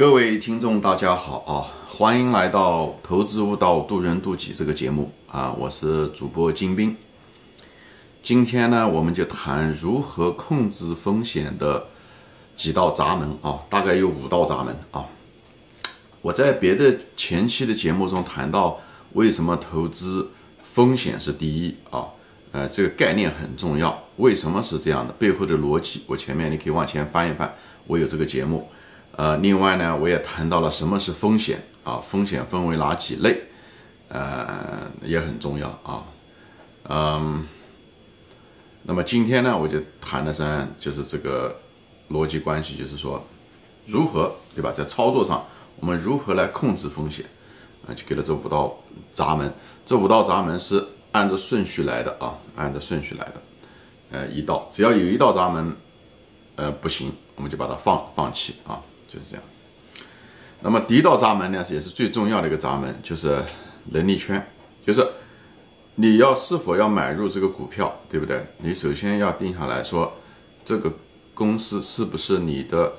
各位听众，大家好啊！欢迎来到《投资悟道，渡人渡己》这个节目啊！我是主播金兵。今天呢，我们就谈如何控制风险的几道闸门啊，大概有五道闸门啊。我在别的前期的节目中谈到，为什么投资风险是第一啊？呃，这个概念很重要。为什么是这样的？背后的逻辑，我前面你可以往前翻一翻，我有这个节目。呃，另外呢，我也谈到了什么是风险啊，风险分为哪几类，呃，也很重要啊，嗯，那么今天呢，我就谈的是就是这个逻辑关系，就是说如何对吧，在操作上我们如何来控制风险啊，就给了这五道闸门，这五道闸门是按照顺序来的啊，按照顺序来的，呃，一道只要有一道闸门，呃，不行，我们就把它放放弃啊。就是这样。那么第一道闸门呢，也是最重要的一个闸门，就是能力圈。就是你要是否要买入这个股票，对不对？你首先要定下来说，这个公司是不是你的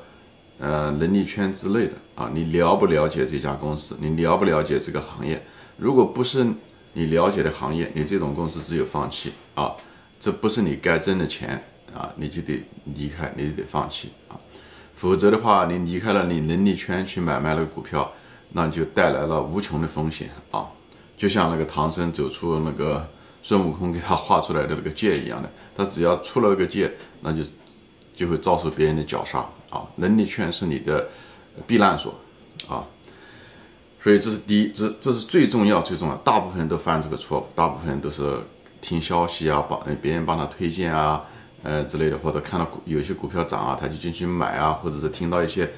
呃能力圈之内的啊？你了不了解这家公司？你了不了解这个行业？如果不是你了解的行业，你这种公司只有放弃啊！这不是你该挣的钱啊，你就得离开，你就得放弃啊。否则的话，你离开了你能力圈去买卖那个股票，那就带来了无穷的风险啊！就像那个唐僧走出那个孙悟空给他画出来的那个界一样的，他只要出了那个界，那就就会遭受别人的绞杀啊！能力圈是你的避难所啊！所以这是第一，这这是最重要最重要。大部分人都犯这个错误，大部分都是听消息啊，帮别人帮他推荐啊。呃之类的，或者看到股有些股票涨啊，他就进去买啊，或者是听到一些，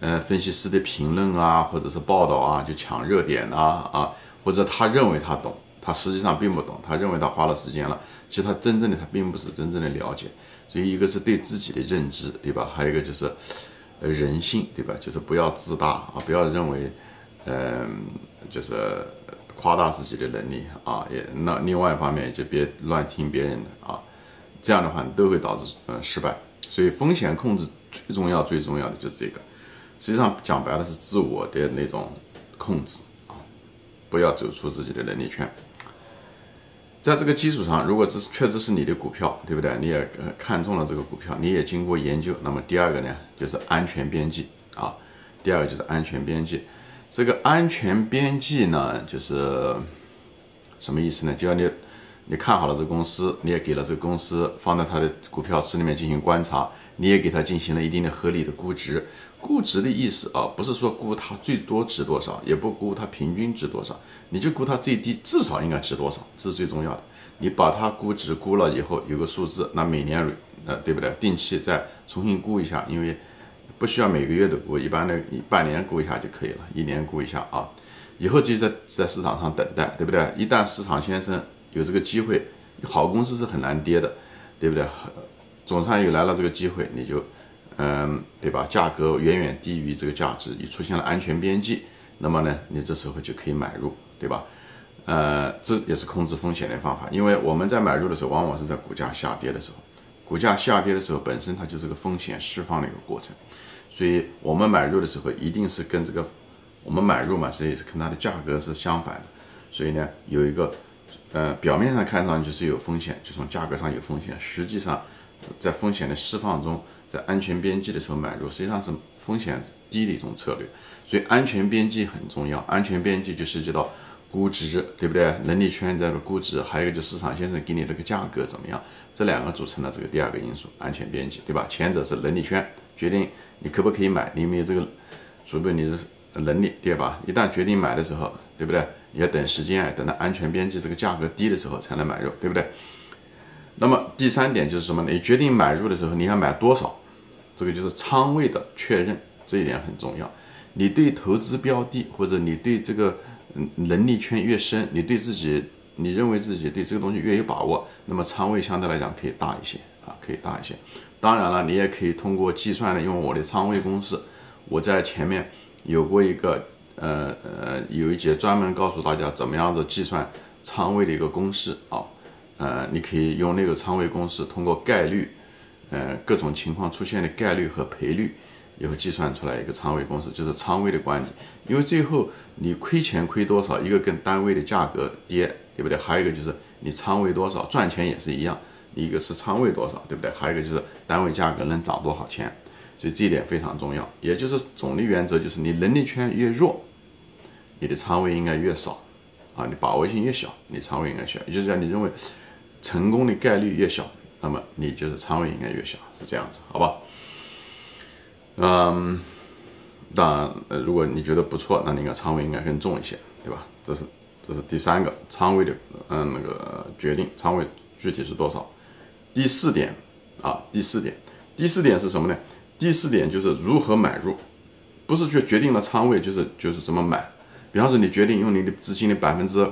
呃分析师的评论啊，或者是报道啊，就抢热点啊啊，或者他认为他懂，他实际上并不懂，他认为他花了时间了，其实他真正的他并不是真正的了解，所以一个是对自己的认知，对吧？还有一个就是，呃人性，对吧？就是不要自大啊，不要认为，嗯，就是夸大自己的能力啊，也那另外一方面就别乱听别人的啊。这样的话都会导致呃失败，所以风险控制最重要最重要的就是这个，实际上讲白了是自我的那种控制啊，不要走出自己的能力圈。在这个基础上，如果这确实是你的股票，对不对？你也看中了这个股票，你也经过研究，那么第二个呢就是安全边际啊，第二个就是安全边际。这个安全边际呢就是什么意思呢？就要你。你看好了这个公司，你也给了这个公司放在它的股票池里面进行观察，你也给它进行了一定的合理的估值。估值的意思啊，不是说估它最多值多少，也不估它平均值多少，你就估它最低至少应该值多少，这是最重要的。你把它估值估了以后有个数字，那每年呃对不对？定期再重新估一下，因为不需要每个月都估，一般的半年估一下就可以了，一年估一下啊。以后就在在市场上等待，对不对？一旦市场先生。有这个机会，好公司是很难跌的，对不对？总算有来了这个机会，你就，嗯，对吧？价格远远低于这个价值，你出现了安全边际，那么呢，你这时候就可以买入，对吧？呃，这也是控制风险的方法，因为我们在买入的时候，往往是在股价下跌的时候，股价下跌的时候，本身它就是个风险释放的一个过程，所以我们买入的时候，一定是跟这个我们买入嘛，所以是跟它的价格是相反的，所以呢，有一个。呃，表面上看上去是有风险，就从价格上有风险。实际上，在风险的释放中，在安全边际的时候买入，实际上是风险低的一种策略。所以安全边际很重要。安全边际就涉及到估值，对不对？能力圈这个估值，还有一个就市场先生给你这个价格怎么样？这两个组成了这个第二个因素，安全边际，对吧？前者是能力圈，决定你可不可以买，你有没有这个足够你的能力，对吧？一旦决定买的时候，对不对？你要等时间，等到安全边际这个价格低的时候才能买入，对不对？那么第三点就是什么呢？你决定买入的时候，你要买多少？这个就是仓位的确认，这一点很重要。你对投资标的或者你对这个嗯能力圈越深，你对自己你认为自己对这个东西越有把握，那么仓位相对来讲可以大一些啊，可以大一些。当然了，你也可以通过计算的，用我的仓位公式，我在前面有过一个。呃呃，有一节专门告诉大家怎么样子计算仓位的一个公式啊，呃，你可以用那个仓位公式，通过概率，呃，各种情况出现的概率和赔率，以后计算出来一个仓位公式，就是仓位的关底。因为最后你亏钱亏多少，一个跟单位的价格跌，对不对？还有一个就是你仓位多少，赚钱也是一样，一个是仓位多少，对不对？还有一个就是单位价格能涨多少钱，所以这一点非常重要。也就是总的原则就是你能力圈越弱，你的仓位应该越少，啊，你把握性越小，你仓位应该小。也就是讲，你认为成功的概率越小，那么你就是仓位应该越小，是这样子，好吧？嗯，当然，如果你觉得不错，那你应该仓位应该更重一些，对吧？这是这是第三个仓位的，嗯，那个决定仓位具体是多少。第四点啊，第四点，第四点是什么呢？第四点就是如何买入，不是去决定了仓位就是就是怎么买。比方说，你决定用你的资金的百分之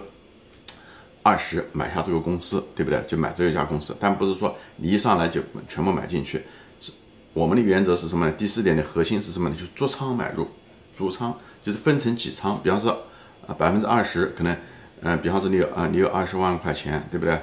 二十买下这个公司，对不对？就买这一家公司，但不是说你一上来就全部买进去。是我们的原则是什么呢？第四点的核心是什么呢？就是逐仓买入，逐仓就是分成几仓。比方说，啊百分之二十可能，嗯，比方说你有啊你有二十万块钱，对不对？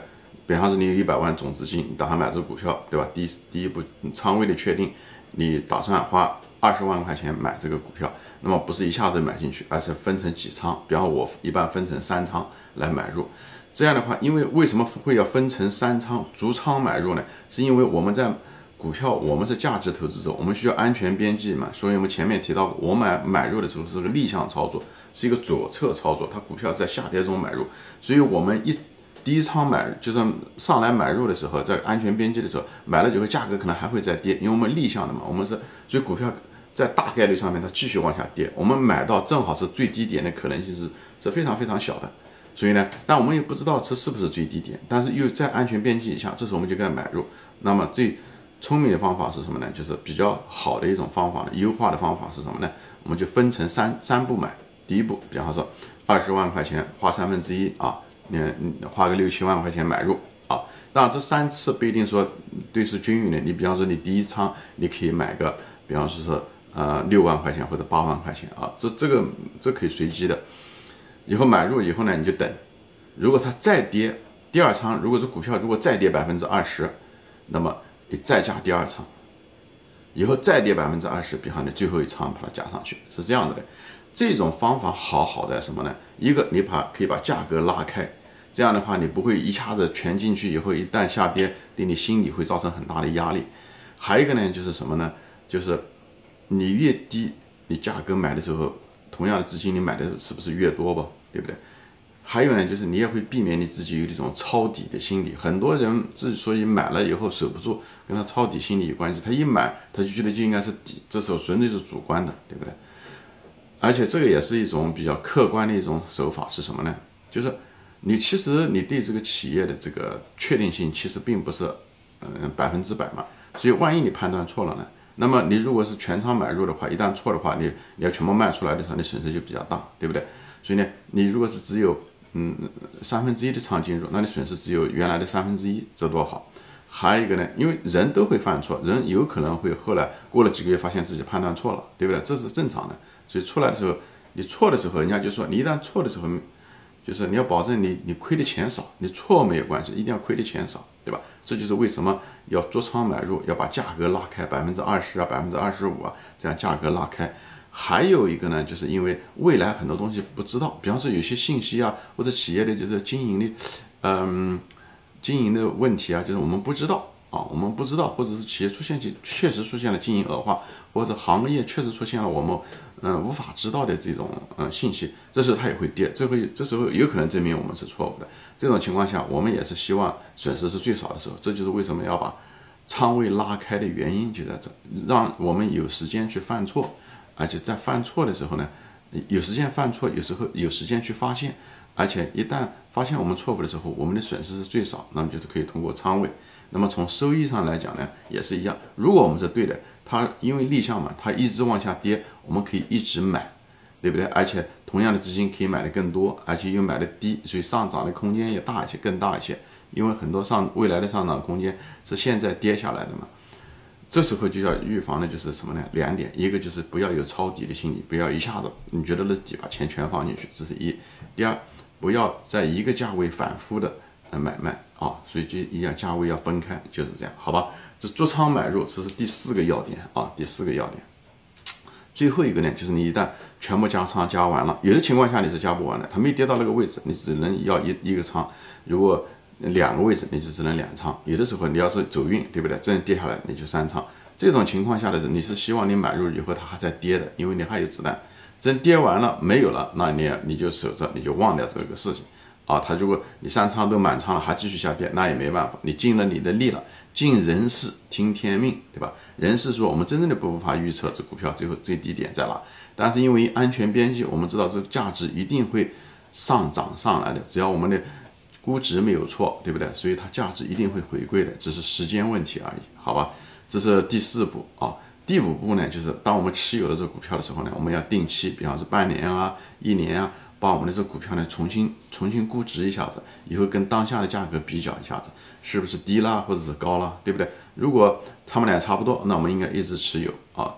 比方说你有一百万总资金，你打算买这个股票，对吧？第第一步仓位的确定，你打算花二十万块钱买这个股票，那么不是一下子买进去，而是分成几仓。比方我一般分成三仓来买入。这样的话，因为为什么会要分成三仓逐仓买入呢？是因为我们在股票，我们是价值投资者，我们需要安全边际嘛，所以我们前面提到，我买买入的时候是个逆向操作，是一个左侧操作，它股票在下跌中买入，所以我们一第一仓买就是上来买入的时候，在安全边际的时候买了以后，价格可能还会再跌，因为我们逆向的嘛，我们是所以股票在大概率上面它继续往下跌，我们买到正好是最低点的可能性是是非常非常小的，所以呢，但我们也不知道这是不是最低点，但是又在安全边际以下，这时候我们就该买入，那么最。聪明的方法是什么呢？就是比较好的一种方法呢。优化的方法是什么呢？我们就分成三三步买。第一步，比方说二十万块钱花三分之一啊，你花个六七万块钱买入啊。那这三次不一定说对是均匀的。你比方说你第一仓你可以买个，比方说说呃六万块钱或者八万块钱啊，这这个这可以随机的。以后买入以后呢，你就等，如果它再跌，第二仓如果是股票如果再跌百分之二十，那么。你再加第二仓，以后再跌百分之二十，比方你最后一仓把它加上去，是这样子的。这种方法好好在什么呢？一个你把可以把价格拉开，这样的话你不会一下子全进去以后一旦下跌，对你心理会造成很大的压力。还有一个呢，就是什么呢？就是你越低，你价格买的时候，同样的资金你买的是不是越多吧？对不对？还有呢，就是你也会避免你自己有这种抄底的心理。很多人之所以买了以后守不住，跟他抄底心理有关系。他一买，他就觉得就应该是底，这时候纯粹是主观的，对不对？而且这个也是一种比较客观的一种手法，是什么呢？就是你其实你对这个企业的这个确定性其实并不是嗯百分之百嘛。所以万一你判断错了呢？那么你如果是全仓买入的话，一旦错的话，你你要全部卖出来的时候，你损失就比较大，对不对？所以呢，你如果是只有嗯，三分之一的仓进入，那你损失只有原来的三分之一，这多好。还有一个呢，因为人都会犯错，人有可能会后来过了几个月发现自己判断错了，对不对？这是正常的。所以出来的时候，你错的时候，人家就说你一旦错的时候，就是你要保证你你亏的钱少，你错没有关系，一定要亏的钱少，对吧？这就是为什么要做仓买入，要把价格拉开百分之二十啊，百分之二十五啊，这样价格拉开。还有一个呢，就是因为未来很多东西不知道，比方说有些信息啊，或者企业的就是经营的，嗯，经营的问题啊，就是我们不知道啊，我们不知道，或者是企业出现就确实出现了经营恶化，或者行业确实出现了我们嗯无法知道的这种嗯信息，这时候它也会跌，这会这时候有可能证明我们是错误的。这种情况下，我们也是希望损失是最少的时候，这就是为什么要把仓位拉开的原因就在这，让我们有时间去犯错。而且在犯错的时候呢，有时间犯错，有时候有时间去发现，而且一旦发现我们错误的时候，我们的损失是最少，那么就是可以通过仓位。那么从收益上来讲呢，也是一样。如果我们是对的，它因为逆向嘛，它一直往下跌，我们可以一直买，对不对？而且同样的资金可以买的更多，而且又买的低，所以上涨的空间也大一些，更大一些。因为很多上未来的上涨空间是现在跌下来的嘛。这时候就要预防的就是什么呢？两点，一个就是不要有抄底的心理，不要一下子你觉得那底把钱全放进去，这是一；第二，不要在一个价位反复的买卖啊，所以就一样价位要分开，就是这样，好吧？这做仓买入，这是第四个要点啊，第四个要点。最后一个呢，就是你一旦全部加仓加完了，有的情况下你是加不完的，它没跌到那个位置，你只能要一一个仓。如果两个位置，你就只能两仓。有的时候你要是走运，对不对？真跌下来你就三仓。这种情况下的人，你是希望你买入以后它还在跌的，因为你还有子弹。真跌完了没有了，那你你就守着，你就忘掉这个事情。啊，他如果你三仓都满仓了，还继续下跌，那也没办法，你尽了你的力了。尽人事听天命，对吧？人事说我们真正的不无法预测这股票最后最低点在哪，但是因为安全边际，我们知道这个价值一定会上涨上来的，只要我们的估值没有错，对不对？所以它价值一定会回归的，只是时间问题而已，好吧？这是第四步啊。第五步呢，就是当我们持有的这股票的时候呢，我们要定期，比方说半年啊、一年啊。把我们的这股票呢重新重新估值一下子，以后跟当下的价格比较一下子，是不是低了或者是高了，对不对？如果他们俩差不多，那我们应该一直持有啊，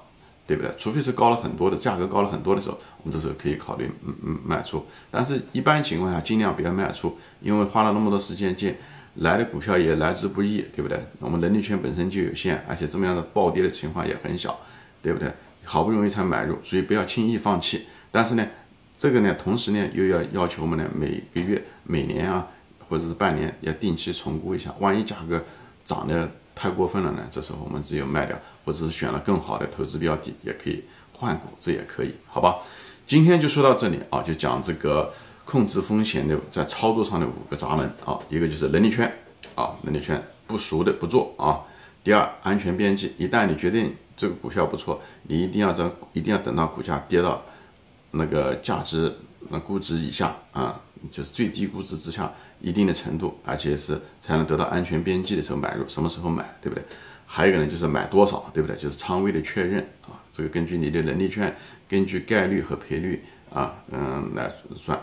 对不对？除非是高了很多的价格高了很多的时候，我们这时候可以考虑嗯嗯卖出。但是一般情况下尽量不要卖出，因为花了那么多时间进来的股票也来之不易，对不对？我们能力圈本身就有限，而且这么样的暴跌的情况也很小，对不对？好不容易才买入，所以不要轻易放弃。但是呢。这个呢，同时呢，又要要求我们呢，每个月、每年啊，或者是半年，要定期重估一下。万一价格涨得太过分了呢，这时候我们只有卖掉，或者是选了更好的投资标的，也可以换股，这也可以，好吧？今天就说到这里啊，就讲这个控制风险的在操作上的五个闸门啊，一个就是能力圈啊，能力圈不熟的不做啊。第二，安全边际，一旦你决定这个股票不错，你一定要在一定要等到股价跌到。那个价值那估值以下啊，就是最低估值之下一定的程度，而且是才能得到安全边际的时候买入，什么时候买，对不对？还有一个呢，就是买多少，对不对？就是仓位的确认啊，这个根据你的能力圈，根据概率和赔率啊，嗯来算。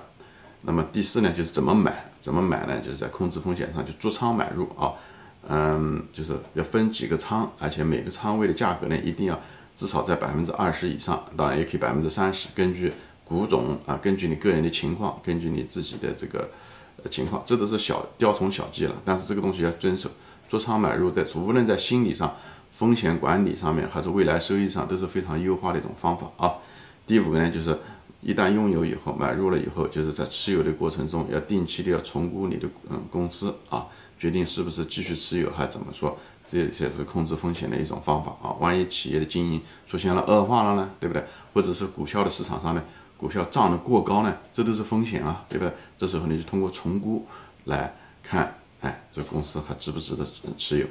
那么第四呢，就是怎么买，怎么买呢？就是在控制风险上就逐仓买入啊，嗯，就是要分几个仓，而且每个仓位的价格呢一定要。至少在百分之二十以上，当然也可以百分之三十，根据股种啊，根据你个人的情况，根据你自己的这个情况，这都是小雕虫小技了。但是这个东西要遵守，做仓买入的，无论在心理上、风险管理上面，还是未来收益上，都是非常优化的一种方法啊。第五个呢，就是一旦拥有以后，买入了以后，就是在持有的过程中，要定期的要重估你的嗯公司啊。决定是不是继续持有，还怎么说？这也是控制风险的一种方法啊。万一企业的经营出现了恶化了呢，对不对？或者是股票的市场上呢，股票涨得过高呢，这都是风险啊，对不对？这时候你就通过重估来看，哎，这公司还值不值得持有？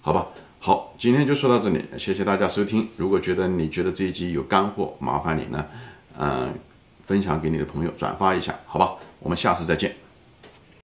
好吧，好，今天就说到这里，谢谢大家收听。如果觉得你觉得这一集有干货，麻烦你呢，嗯，分享给你的朋友，转发一下，好吧？我们下次再见。